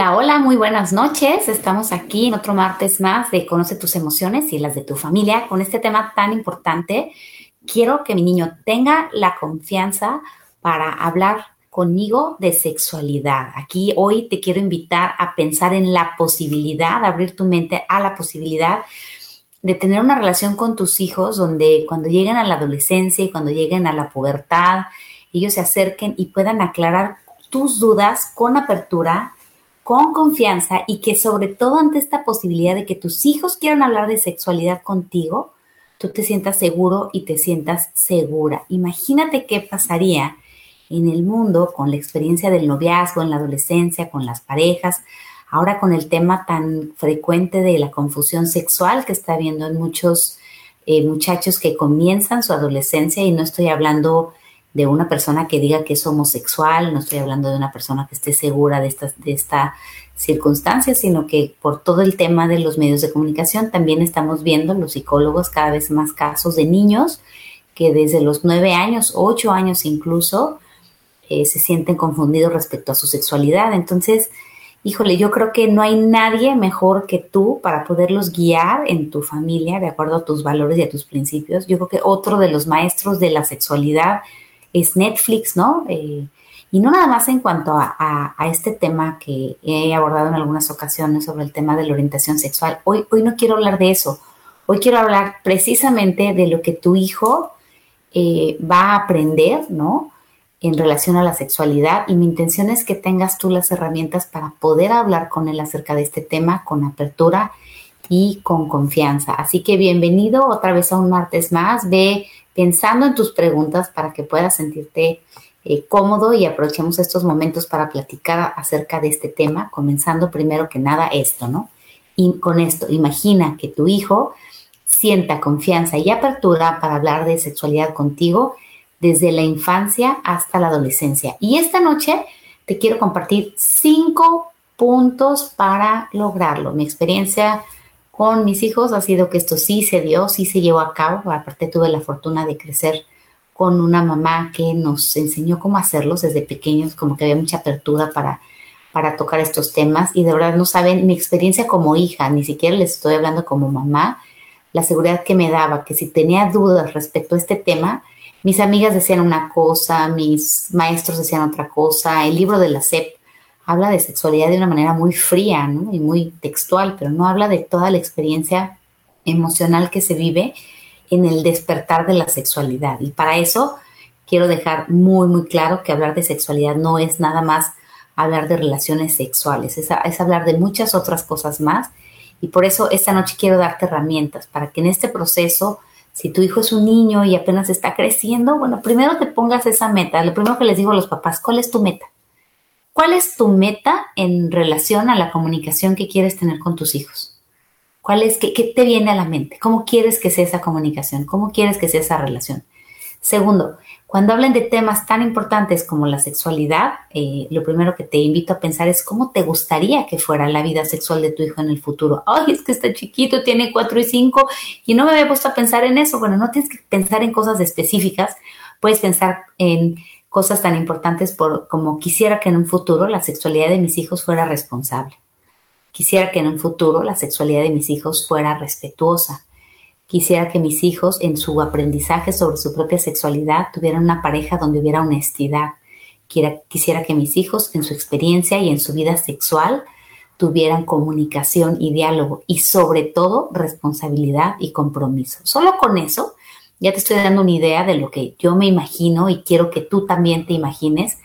Hola, hola, muy buenas noches. Estamos aquí en otro martes más de Conoce tus emociones y las de tu familia con este tema tan importante. Quiero que mi niño tenga la confianza para hablar conmigo de sexualidad. Aquí hoy te quiero invitar a pensar en la posibilidad, abrir tu mente a la posibilidad de tener una relación con tus hijos donde cuando lleguen a la adolescencia y cuando lleguen a la pubertad, ellos se acerquen y puedan aclarar tus dudas con apertura, con confianza y que sobre todo ante esta posibilidad de que tus hijos quieran hablar de sexualidad contigo, tú te sientas seguro y te sientas segura. Imagínate qué pasaría en el mundo con la experiencia del noviazgo en la adolescencia, con las parejas, ahora con el tema tan frecuente de la confusión sexual que está habiendo en muchos eh, muchachos que comienzan su adolescencia y no estoy hablando de una persona que diga que es homosexual, no estoy hablando de una persona que esté segura de esta, de esta circunstancia, sino que por todo el tema de los medios de comunicación también estamos viendo los psicólogos cada vez más casos de niños que desde los nueve años, ocho años incluso, eh, se sienten confundidos respecto a su sexualidad. Entonces, híjole, yo creo que no hay nadie mejor que tú para poderlos guiar en tu familia de acuerdo a tus valores y a tus principios. Yo creo que otro de los maestros de la sexualidad es Netflix, ¿no? Eh, y no nada más en cuanto a, este tema que he abordado en algunas ocasiones sobre el tema de la orientación sexual. Hoy, hoy no quiero hablar de eso. Hoy quiero hablar precisamente de lo que tu hijo eh, va a aprender, ¿no? en relación a la sexualidad y mi intención es que tengas tú las herramientas para poder hablar con él acerca de este tema con apertura y con confianza. Así que bienvenido otra vez a un martes más. Ve pensando en tus preguntas para que puedas sentirte eh, cómodo y aprovechemos estos momentos para platicar acerca de este tema, comenzando primero que nada esto, ¿no? Y con esto, imagina que tu hijo sienta confianza y apertura para hablar de sexualidad contigo desde la infancia hasta la adolescencia. Y esta noche te quiero compartir cinco puntos para lograrlo. Mi experiencia con mis hijos ha sido que esto sí se dio, sí se llevó a cabo. Aparte tuve la fortuna de crecer con una mamá que nos enseñó cómo hacerlos desde pequeños, como que había mucha apertura para, para tocar estos temas. Y de verdad no saben mi experiencia como hija, ni siquiera les estoy hablando como mamá, la seguridad que me daba, que si tenía dudas respecto a este tema, mis amigas decían una cosa, mis maestros decían otra cosa. El libro de la SEP habla de sexualidad de una manera muy fría y muy textual, pero no habla de toda la experiencia emocional que se vive en el despertar de la sexualidad. Y para eso quiero dejar muy, muy claro que hablar de sexualidad no es nada más hablar de relaciones sexuales, es, es hablar de muchas otras cosas más. Y por eso esta noche quiero darte herramientas para que en este proceso si tu hijo es un niño y apenas está creciendo, bueno, primero te pongas esa meta. Lo primero que les digo a los papás, ¿cuál es tu meta? ¿Cuál es tu meta en relación a la comunicación que quieres tener con tus hijos? ¿Cuál es, qué, qué te viene a la mente? ¿Cómo quieres que sea esa comunicación? ¿Cómo quieres que sea esa relación? Segundo, cuando hablen de temas tan importantes como la sexualidad, eh, lo primero que te invito a pensar es cómo te gustaría que fuera la vida sexual de tu hijo en el futuro. Ay, es que está chiquito, tiene cuatro y cinco y no me había puesto a pensar en eso. Bueno, no tienes que pensar en cosas específicas, puedes pensar en cosas tan importantes por, como quisiera que en un futuro la sexualidad de mis hijos fuera responsable. Quisiera que en un futuro la sexualidad de mis hijos fuera respetuosa Quisiera que mis hijos en su aprendizaje sobre su propia sexualidad tuvieran una pareja donde hubiera honestidad. Quisiera que mis hijos en su experiencia y en su vida sexual tuvieran comunicación y diálogo y sobre todo responsabilidad y compromiso. Solo con eso ya te estoy dando una idea de lo que yo me imagino y quiero que tú también te imagines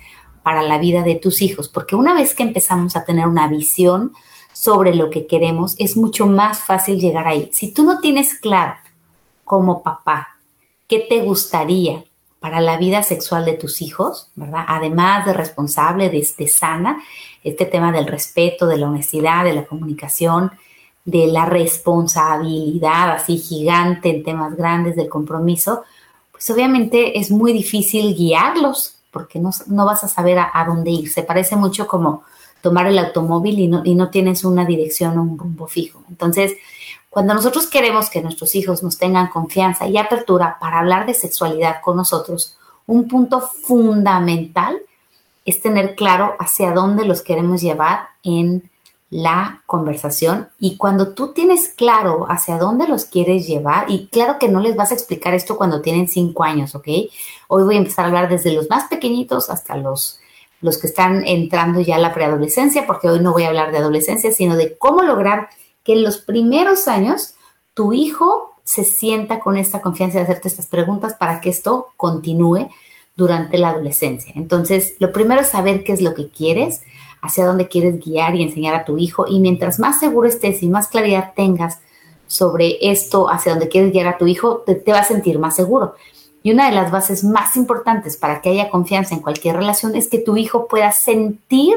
para la vida de tus hijos, porque una vez que empezamos a tener una visión sobre lo que queremos, es mucho más fácil llegar ahí. Si tú no tienes claro como papá qué te gustaría para la vida sexual de tus hijos, ¿verdad? Además de responsable, de, sana, este tema del respeto, de la honestidad, de la comunicación, de la responsabilidad así gigante en temas grandes del compromiso, pues obviamente es muy difícil guiarlos porque no, vas a saber a, a dónde ir. Se parece mucho como tomar el automóvil y no, y no tienes una dirección o un rumbo fijo. Entonces, cuando nosotros queremos que nuestros hijos nos tengan confianza y apertura para hablar de sexualidad con nosotros, un punto fundamental es tener claro hacia dónde los queremos llevar en la conversación y cuando tú tienes claro hacia dónde los quieres llevar, y claro que no les vas a explicar esto cuando tienen cinco años, ¿ok? Hoy voy a empezar a hablar desde los más pequeñitos hasta los, los que están entrando ya a la preadolescencia, porque hoy no voy a hablar de adolescencia, sino de cómo lograr que en los primeros años tu hijo se sienta con esta confianza de hacerte estas preguntas para que esto continúe durante la adolescencia. Entonces, lo primero es saber qué es lo que quieres, hacia dónde quieres guiar y enseñar a tu hijo. Y mientras más seguro estés y más claridad tengas sobre esto, hacia dónde quieres guiar a tu hijo, te, te va a sentir más seguro. Y una de las bases más importantes para que haya confianza en cualquier relación es que tu hijo pueda sentir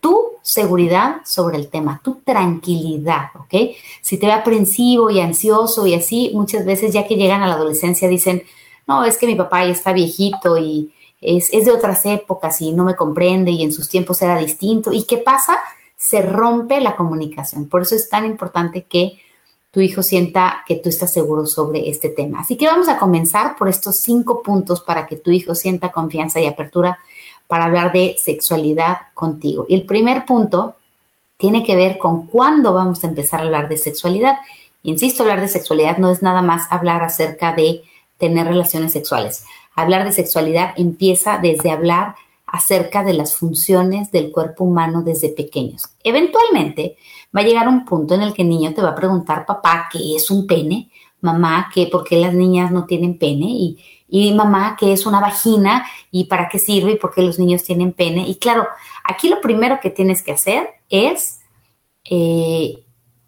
tu seguridad sobre el tema, tu tranquilidad, ¿ok? Si te ve aprensivo y ansioso y así, muchas veces ya que llegan a la adolescencia dicen, no, es que mi papá ya está viejito y es, de otras épocas y no me comprende y en sus tiempos era distinto. ¿Y qué pasa? Se rompe la comunicación. Por eso es tan importante que tu hijo sienta que tú estás seguro sobre este tema. Así que vamos a comenzar por estos cinco puntos para que tu hijo sienta confianza y apertura para hablar de sexualidad contigo. Y el primer punto tiene que ver con cuándo vamos a empezar a hablar de sexualidad. Insisto, hablar de sexualidad no es nada más hablar acerca de tener relaciones sexuales. Hablar de sexualidad empieza desde hablar acerca de las funciones del cuerpo humano desde pequeños. Eventualmente va a llegar un punto en el que el niño te va a preguntar, papá, ¿qué es un pene? Mamá, ¿qué, ¿por qué las niñas no tienen pene? Y, mamá, ¿qué es una vagina? ¿Y para qué sirve? ¿Y por qué los niños tienen pene? Y claro, aquí lo primero que tienes que hacer es eh,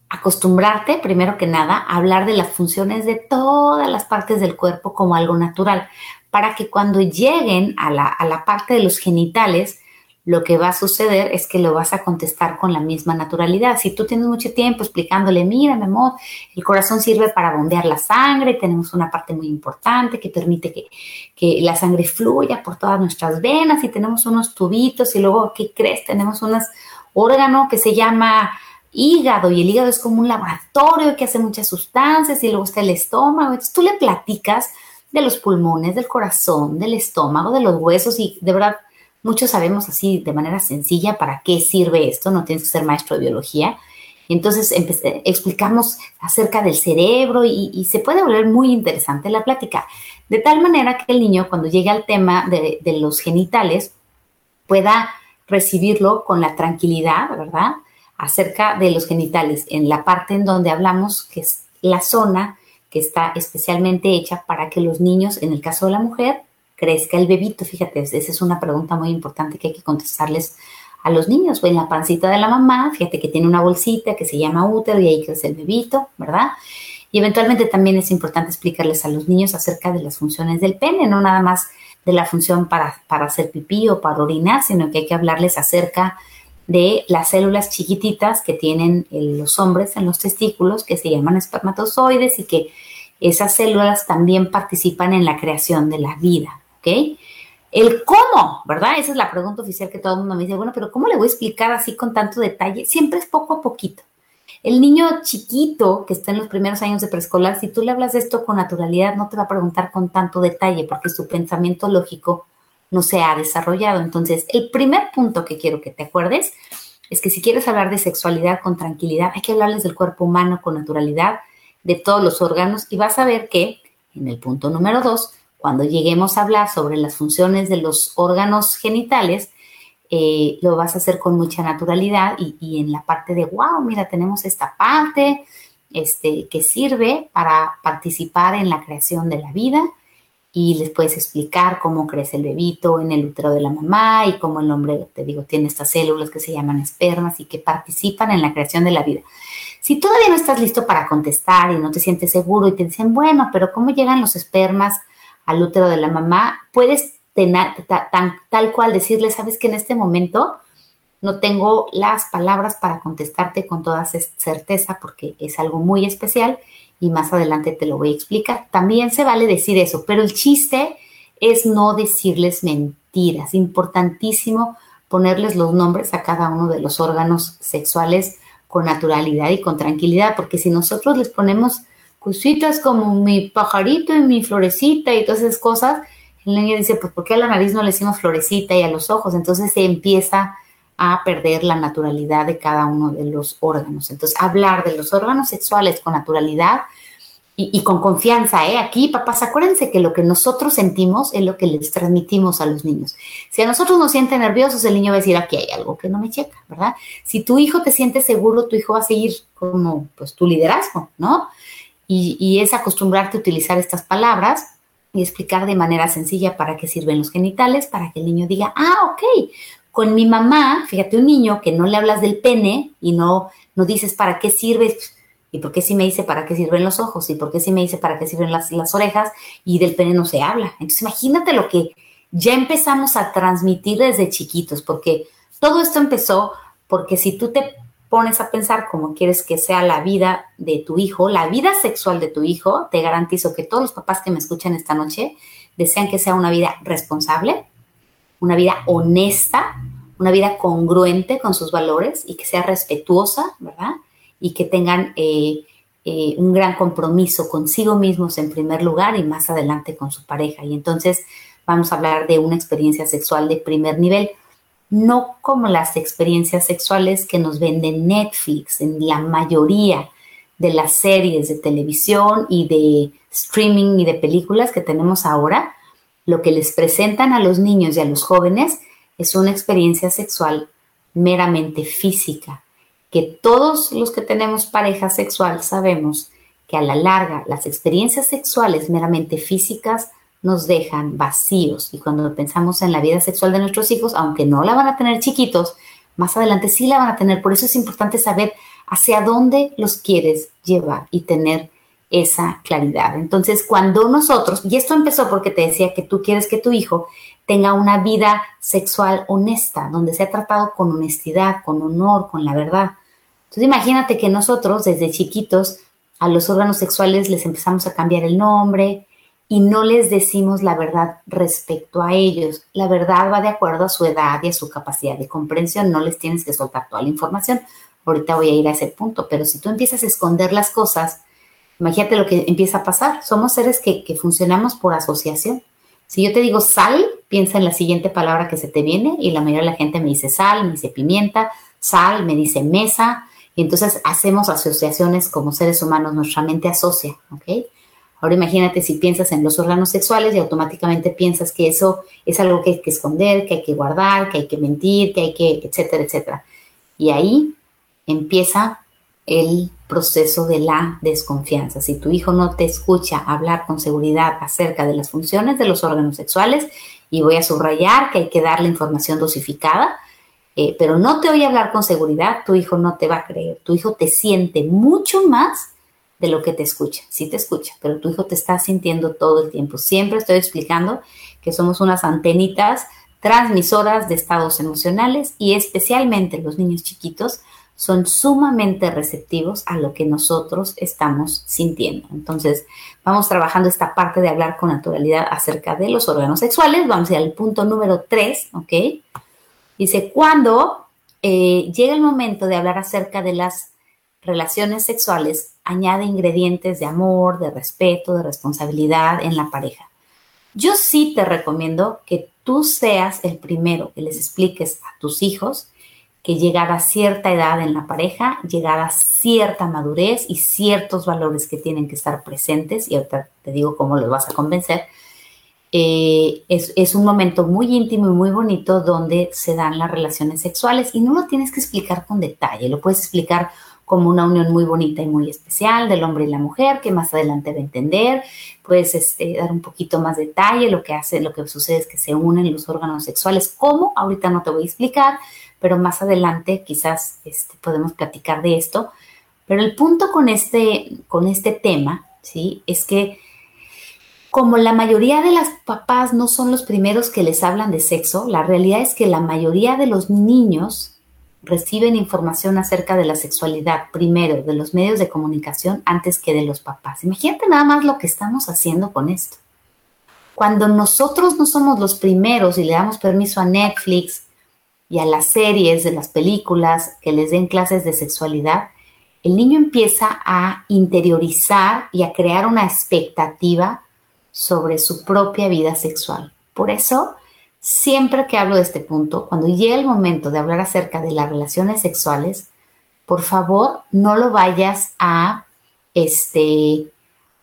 acostumbrarte, primero que nada, a hablar de las funciones de todas las partes del cuerpo como algo natural, para que cuando lleguen a la, a la parte de los genitales, lo que va a suceder es que lo vas a contestar con la misma naturalidad. Si tú tienes mucho tiempo explicándole, mira, mi amor, el corazón sirve para bombear la sangre, tenemos una parte muy importante que permite que, que la sangre fluya por todas nuestras venas y tenemos unos tubitos y luego, ¿qué crees? Tenemos un órgano que se llama hígado y el hígado es como un laboratorio que hace muchas sustancias y luego está el estómago. Entonces tú le platicas de los pulmones, del corazón, del estómago, de los huesos y de verdad muchos sabemos así de manera sencilla para qué sirve esto, no tienes que ser maestro de biología. Entonces explicamos acerca del cerebro y, se puede volver muy interesante la plática, de tal manera que el niño cuando llegue al tema de, de los genitales pueda recibirlo con la tranquilidad, ¿verdad? acerca de los genitales, en la parte en donde hablamos, que es la zona que está especialmente hecha para que los niños, en el caso de la mujer, crezca el bebito. Fíjate, esa es una pregunta muy importante que hay que contestarles a los niños. En la pancita de la mamá, fíjate que tiene una bolsita que se llama útero y ahí crece el bebito, ¿verdad? Y eventualmente también es importante explicarles a los niños acerca de las funciones del pene, no nada más de la función para, para hacer pipí o para orinar, sino que hay que hablarles acerca las células chiquititas que tienen los hombres en los testículos, que se llaman espermatozoides y que esas células también participan en la creación de la vida, ¿ok? El cómo, ¿verdad? Esa es la pregunta oficial que todo el mundo me dice, bueno, pero ¿cómo le voy a explicar así con tanto detalle? Siempre es poco a poquito. El niño chiquito que está en los primeros años de preescolar, si tú le hablas de esto con naturalidad, no te va a preguntar con tanto detalle porque su pensamiento lógico no se ha desarrollado. Entonces, el primer punto que quiero que te acuerdes es que si quieres hablar de sexualidad con tranquilidad, hay que hablarles del cuerpo humano con naturalidad, de todos los órganos, y vas a ver que en el punto número dos, cuando lleguemos a hablar sobre las funciones de los órganos genitales, eh, lo vas a hacer con mucha naturalidad y, y, en la parte de, wow, mira, tenemos esta parte este, que sirve para participar en la creación de la vida y les puedes explicar cómo crece el bebito en el útero de la mamá y cómo el hombre, te digo, tiene estas células que se llaman espermas y que participan en la creación de la vida. Si todavía no estás listo para contestar y no te sientes seguro y te dicen, bueno, pero ¿cómo llegan los espermas al útero de la mamá? Puedes tener, tan, tal cual decirle, sabes que en este momento no tengo las palabras para contestarte con toda certeza porque es algo muy especial y más adelante te lo voy a explicar. También se vale decir eso, pero el chiste es no decirles mentiras. Importantísimo ponerles los nombres a cada uno de los órganos sexuales con naturalidad y con tranquilidad, porque si nosotros les ponemos cositas como mi pajarito y mi florecita y todas esas cosas, el niño dice, pues ¿por qué a la nariz no le decimos florecita y a los ojos? Entonces se empieza a perder la naturalidad de cada uno de los órganos. Entonces, hablar de los órganos sexuales con naturalidad y, con confianza, ¿eh? Aquí, papás, acuérdense que lo que nosotros sentimos es lo que les transmitimos a los niños. Si a nosotros nos siente nerviosos, el niño va a decir, aquí hay algo que no me checa, ¿verdad? Si tu hijo te siente seguro, tu hijo va a seguir como, pues, tu liderazgo, ¿no? Y, y es acostumbrarte a utilizar estas palabras y explicar de manera sencilla para qué sirven los genitales, para que el niño diga, ah, ok, con mi mamá, fíjate, un niño que no le hablas del pene y no, no dices para qué sirve ¿Y por qué si me dice para qué sirven los ojos? ¿Y por qué si me dice para qué sirven las, las orejas? Y del pene no se habla. Entonces imagínate lo que ya empezamos a transmitir desde chiquitos, porque todo esto empezó porque si tú te pones a pensar cómo quieres que sea la vida de tu hijo, la vida sexual de tu hijo, te garantizo que todos los papás que me escuchan esta noche desean que sea una vida responsable, una vida honesta, una vida congruente con sus valores y que sea respetuosa, ¿verdad? y que tengan eh, eh, un gran compromiso consigo mismos en primer lugar y más adelante con su pareja. Y entonces vamos a hablar de una experiencia sexual de primer nivel, no como las experiencias sexuales que nos venden Netflix en la mayoría de las series de televisión y de streaming y de películas que tenemos ahora, lo que les presentan a los niños y a los jóvenes es una experiencia sexual meramente física, que todos los que tenemos pareja sexual sabemos que a la larga las experiencias sexuales meramente físicas nos dejan vacíos y cuando pensamos en la vida sexual de nuestros hijos, aunque no la van a tener chiquitos, más adelante sí la van a tener. Por eso es importante saber hacia dónde los quieres llevar y tener esa claridad. Entonces, cuando nosotros, y esto empezó porque te decía que tú quieres que tu hijo tenga una vida sexual honesta, donde sea tratado con honestidad, con honor, con la verdad. Entonces imagínate que nosotros desde chiquitos a los órganos sexuales les empezamos a cambiar el nombre y no les decimos la verdad respecto a ellos. La verdad va de acuerdo a su edad y a su capacidad de comprensión. No les tienes que soltar toda la información. Ahorita voy a ir a ese punto, pero si tú empiezas a esconder las cosas, imagínate lo que empieza a pasar. Somos seres que, que funcionamos por asociación. Si yo te digo sal, piensa en la siguiente palabra que se te viene y la mayoría de la gente me dice sal, me dice pimienta, sal, me dice mesa, y entonces hacemos asociaciones como seres humanos, nuestra mente asocia, ¿ok? Ahora imagínate si piensas en los órganos sexuales y automáticamente piensas que eso es algo que hay que esconder, que hay que guardar, que hay que mentir, que hay que, etcétera, etcétera. Y ahí empieza el proceso de la desconfianza. Si tu hijo no te escucha hablar con seguridad acerca de las funciones de los órganos sexuales, y voy a subrayar que hay que darle información dosificada, eh, pero no te oye hablar con seguridad, tu hijo no te va a creer. Tu hijo te siente mucho más de lo que te escucha. Sí te escucha, pero tu hijo te está sintiendo todo el tiempo. Siempre estoy explicando que somos unas antenitas transmisoras de estados emocionales y especialmente los niños chiquitos son sumamente receptivos a lo que nosotros estamos sintiendo. Entonces, vamos trabajando esta parte de hablar con naturalidad acerca de los órganos sexuales. Vamos al punto número 3, ¿ok? Dice, cuando eh, llega el momento de hablar acerca de las relaciones sexuales, añade ingredientes de amor, de respeto, de responsabilidad en la pareja. Yo sí te recomiendo que tú seas el primero que les expliques a tus hijos que llegar a cierta edad en la pareja, llegar a cierta madurez y ciertos valores que tienen que estar presentes, y ahorita te digo cómo los vas a convencer, eh, es, un momento muy íntimo y muy bonito donde se dan las relaciones sexuales y no lo tienes que explicar con detalle, lo puedes explicar como una unión muy bonita y muy especial del hombre y la mujer que más adelante va a entender, puedes este, dar un poquito más detalle, lo que hace, lo que sucede es que se unen los órganos sexuales, ¿cómo? Ahorita no te voy a explicar, pero más adelante quizás este, podemos platicar de esto, pero el punto con este, con este tema, ¿sí? Es que como la mayoría de las papás no son los primeros que les hablan de sexo, la realidad es que la mayoría de los niños reciben información acerca de la sexualidad primero de los medios de comunicación antes que de los papás. Imagínate nada más lo que estamos haciendo con esto. Cuando nosotros no somos los primeros y le damos permiso a Netflix y a las series de las películas que les den clases de sexualidad, el niño empieza a interiorizar y a crear una expectativa sobre su propia vida sexual. Por eso siempre que hablo de este punto, cuando llegue el momento de hablar acerca de las relaciones sexuales, por favor, no lo vayas a, este,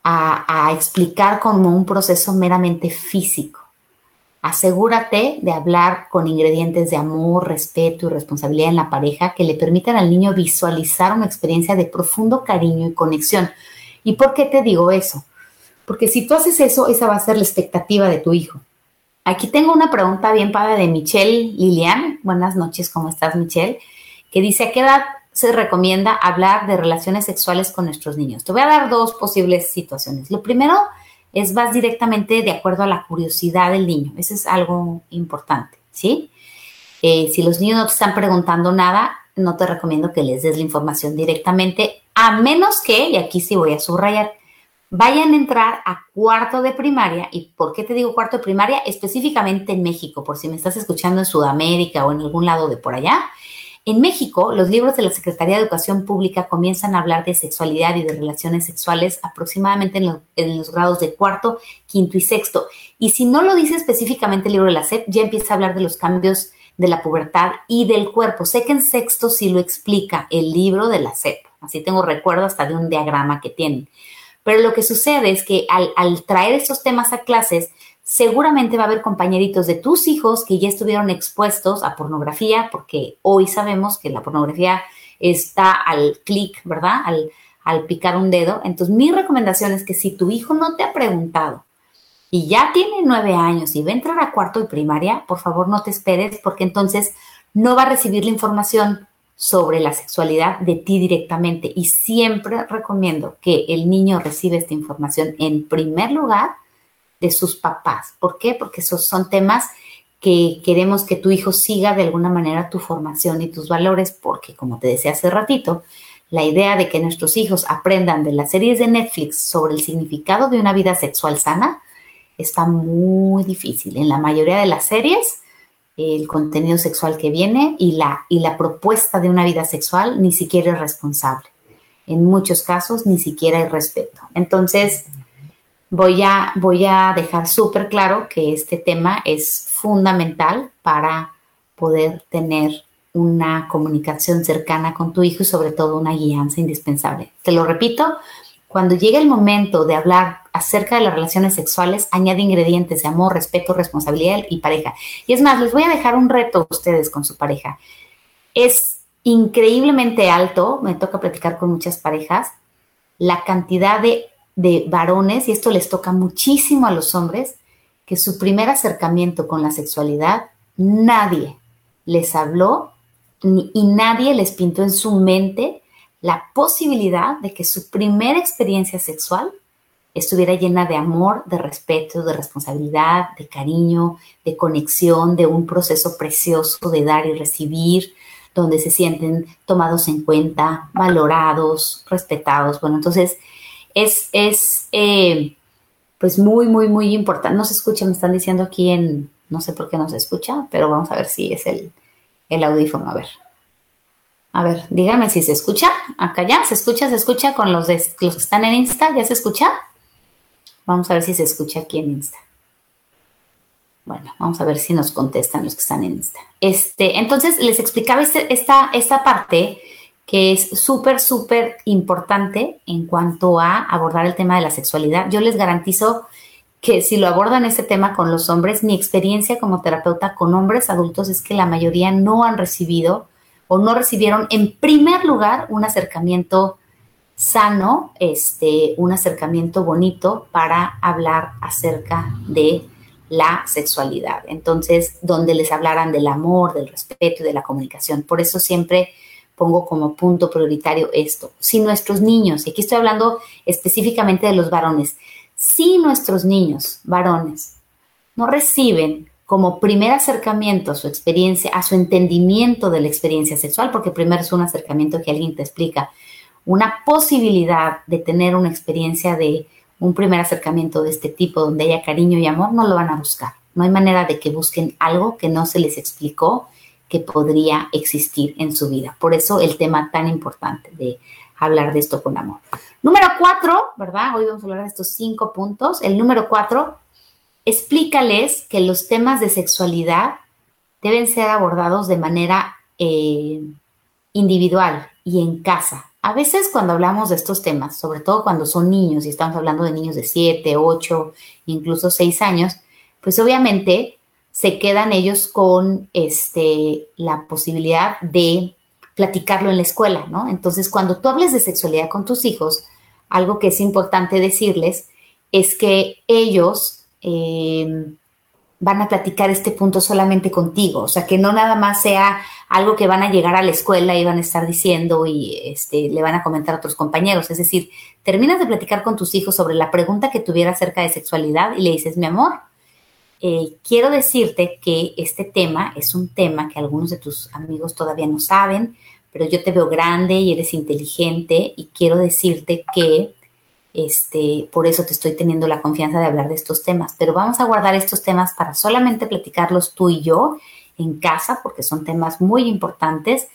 a, a explicar como un proceso meramente físico. Asegúrate de hablar con ingredientes de amor, respeto y responsabilidad en la pareja que le permitan al niño visualizar una experiencia de profundo cariño y conexión. ¿Y por qué te digo eso? Porque si tú haces eso, esa va a ser la expectativa de tu hijo. Aquí tengo una pregunta bien padre de Michelle Lilian. Buenas noches, ¿cómo estás, Michelle? Que dice, ¿a qué edad se recomienda hablar de relaciones sexuales con nuestros niños? Te voy a dar dos posibles situaciones. Lo primero es vas directamente de acuerdo a la curiosidad del niño. Eso es algo importante, ¿sí? Eh, si los niños no te están preguntando nada, no te recomiendo que les des la información directamente, a menos que, y aquí sí voy a subrayar, vayan a entrar a cuarto de primaria. ¿Y por qué te digo cuarto de primaria? Específicamente en México, por si me estás escuchando en Sudamérica o en algún lado de por allá. En México, los libros de la Secretaría de Educación Pública comienzan a hablar de sexualidad y de relaciones sexuales aproximadamente en, los grados de cuarto, quinto y sexto. Y si no lo dice específicamente el libro de la SEP, ya empieza a hablar de los cambios de la pubertad y del cuerpo. Sé que en sexto sí lo explica el libro de la SEP. Así tengo recuerdo hasta de un diagrama que tienen. Pero lo que sucede es que al, traer estos temas a clases, seguramente va a haber compañeritos de tus hijos que ya estuvieron expuestos a pornografía, porque hoy sabemos que la pornografía está al clic, ¿verdad? Al, al picar un dedo. Entonces, mi recomendación es que si tu hijo no te ha preguntado y ya tiene nueve años y va a entrar a cuarto de primaria, por favor no te esperes, porque entonces no va a recibir la información sobre la sexualidad de ti directamente. Y siempre recomiendo que el niño reciba esta información en primer lugar de sus papás. ¿Por qué? Porque esos son temas que queremos que tu hijo siga de alguna manera tu formación y tus valores, porque como te decía hace ratito, la idea de que nuestros hijos aprendan de las series de Netflix sobre el significado de una vida sexual sana está muy difícil. En la mayoría de las series, el contenido sexual que viene y la, y la propuesta de una vida sexual ni siquiera es responsable. En muchos casos, ni siquiera hay respeto. Entonces, voy a, voy a dejar súper claro que este tema es fundamental para poder tener una comunicación cercana con tu hijo y sobre todo una guianza indispensable. Te lo repito, cuando llegue el momento de hablar acerca de las relaciones sexuales, añade ingredientes de amor, respeto, responsabilidad y pareja. Y es más, les voy a dejar un reto a ustedes con su pareja. Es increíblemente alto, me toca platicar con muchas parejas, la cantidad de de varones, y esto les toca muchísimo a los hombres, que su primer acercamiento con la sexualidad, nadie les habló y nadie les pintó en su mente la posibilidad de que su primera experiencia sexual estuviera llena de amor, de respeto, de responsabilidad, de cariño, de conexión, de un proceso precioso de dar y recibir, donde se sienten tomados en cuenta, valorados, respetados. Bueno, entonces es, es eh, pues muy, muy, muy importante. No se escucha, me están diciendo aquí en, no sé por qué no se escucha, pero vamos a ver si es el, el audífono. A ver. A ver, dígame si se escucha. Acá ya, ¿se escucha? ¿Se escucha con los, los que están en Insta? ¿Ya se escucha? Vamos a ver si se escucha aquí en Insta. Bueno, vamos a ver si nos contestan los que están en Insta. Este, entonces, les explicaba este, esta, esta parte que es súper, súper importante en cuanto a abordar el tema de la sexualidad. Yo les garantizo que si lo abordan ese tema con los hombres, mi experiencia como terapeuta con hombres adultos es que la mayoría no han recibido o no recibieron en primer lugar un acercamiento sano, este, un acercamiento bonito para hablar acerca de la sexualidad. Entonces, donde les hablaran del amor, del respeto y de la comunicación. Por eso siempre pongo como punto prioritario esto. Si nuestros niños, y aquí estoy hablando específicamente de los varones, si nuestros niños varones no reciben como primer acercamiento a su experiencia, a su entendimiento de la experiencia sexual, porque primero es un acercamiento que alguien te explica, una posibilidad de tener una experiencia de un primer acercamiento de este tipo donde haya cariño y amor, no lo van a buscar. No hay manera de que busquen algo que no se les explicó que podría existir en su vida. Por eso el tema tan importante de hablar de esto con amor. Número cuatro, ¿verdad? Hoy vamos a hablar de estos cinco puntos. El número cuatro explícales que los temas de sexualidad deben ser abordados de manera eh, individual y en casa. A veces cuando hablamos de estos temas, sobre todo cuando son niños y estamos hablando de niños de 7, 8, incluso 6 años, pues obviamente se quedan ellos con este, la posibilidad de platicarlo en la escuela, ¿no? Entonces, cuando tú hables de sexualidad con tus hijos, algo que es importante decirles es que ellos eh, van a platicar este punto solamente contigo, o sea, que no nada más sea algo que van a llegar a la escuela y van a estar diciendo y este, le van a comentar a otros compañeros, es decir, terminas de platicar con tus hijos sobre la pregunta que tuviera acerca de sexualidad y le dices, mi amor, eh, quiero decirte que este tema es un tema que algunos de tus amigos todavía no saben, pero yo te veo grande y eres inteligente y quiero decirte que este, por eso te estoy teniendo la confianza de hablar de estos temas. Pero vamos a guardar estos temas para solamente platicarlos tú y yo en casa, porque son temas muy importantes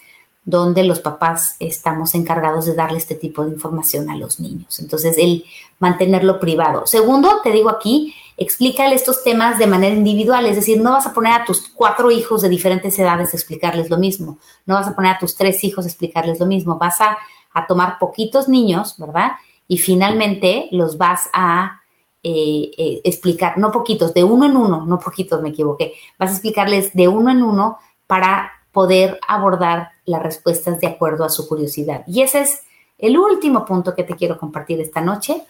donde los papás estamos encargados de darle este tipo de información a los niños. Entonces, el mantenerlo privado. Segundo, te digo aquí, explícale estos temas de manera individual, es decir, no vas a poner a tus cuatro hijos de diferentes edades a explicarles lo mismo, no vas a poner a tus tres hijos a explicarles lo mismo, vas a, a tomar poquitos niños, ¿verdad? y finalmente los vas a eh, eh, explicar, no poquitos, de uno en uno, no poquitos, me equivoqué, vas a explicarles de uno en uno para poder abordar las respuestas de acuerdo a su curiosidad. Y ese es el último punto que te quiero compartir esta noche.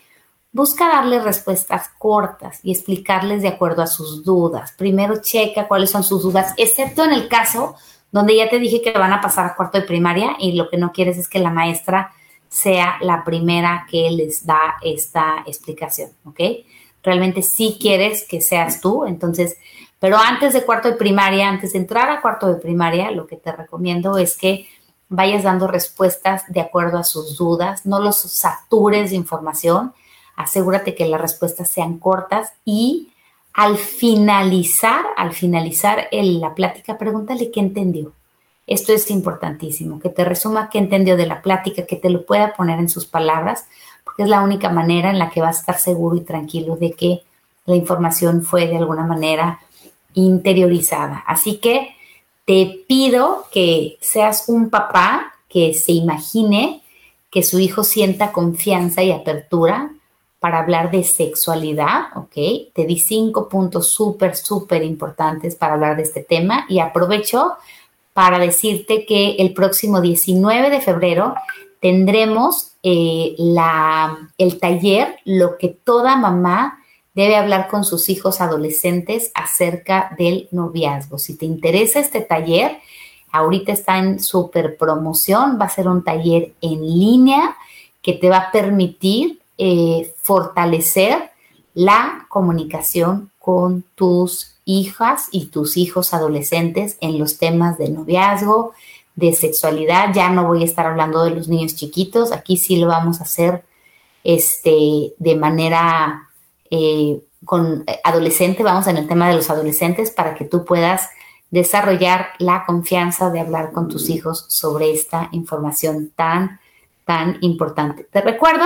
Busca darles respuestas cortas y explicarles de acuerdo a sus dudas. Primero checa cuáles son sus dudas, excepto en el caso donde ya te dije que van a pasar a cuarto de primaria y lo que no quieres es que la maestra sea la primera que les da esta explicación, ¿ok? Realmente sí quieres que seas tú, entonces, pero antes de cuarto de primaria, antes de entrar a cuarto de primaria, lo que te recomiendo es que vayas dando respuestas de acuerdo a sus dudas, no los satures de información, asegúrate que las respuestas sean cortas y al finalizar, al finalizar la plática, pregúntale qué entendió. Esto es importantísimo, que te resuma qué entendió de la plática, que te lo pueda poner en sus palabras, porque es la única manera en la que vas a estar seguro y tranquilo de que la información fue de alguna manera interiorizada. Así que te pido que seas un papá que se imagine que su hijo sienta confianza y apertura para hablar de sexualidad, ¿ok? Te di cinco puntos súper, súper importantes para hablar de este tema y aprovecho para decirte que el próximo 19 de febrero tendremos eh, la, el taller Lo que toda mamá debe hablar con sus hijos adolescentes acerca del noviazgo. Si te interesa este taller, ahorita está en super promoción, va a ser un taller en línea que te va a permitir eh, fortalecer la comunicación con tus hijas y tus hijos adolescentes en los temas de noviazgo, de sexualidad. Ya no voy a estar hablando de los niños chiquitos, aquí sí lo vamos a hacer este, de manera eh, con adolescente, vamos en el tema de los adolescentes para que tú puedas desarrollar la confianza de hablar con tus hijos sobre esta información tan, tan importante. Te recuerdo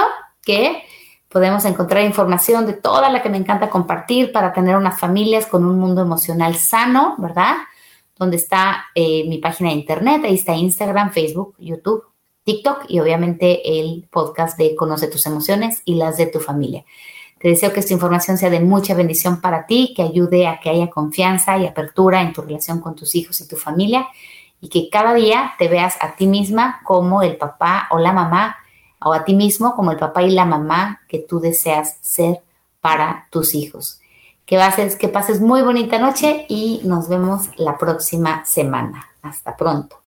que Podemos encontrar información de toda la que me encanta compartir para tener unas familias con un mundo emocional sano, ¿verdad? Donde está eh, mi página de internet, ahí está Instagram, Facebook, YouTube, TikTok y obviamente el podcast de Conoce tus emociones y las de tu familia. Te deseo que esta información sea de mucha bendición para ti, que ayude a que haya confianza y apertura en tu relación con tus hijos y tu familia y que cada día te veas a ti misma como el papá o la mamá o a ti mismo como el papá y la mamá que tú deseas ser para tus hijos. Que, pases, que pases muy bonita noche y nos vemos la próxima semana. Hasta pronto.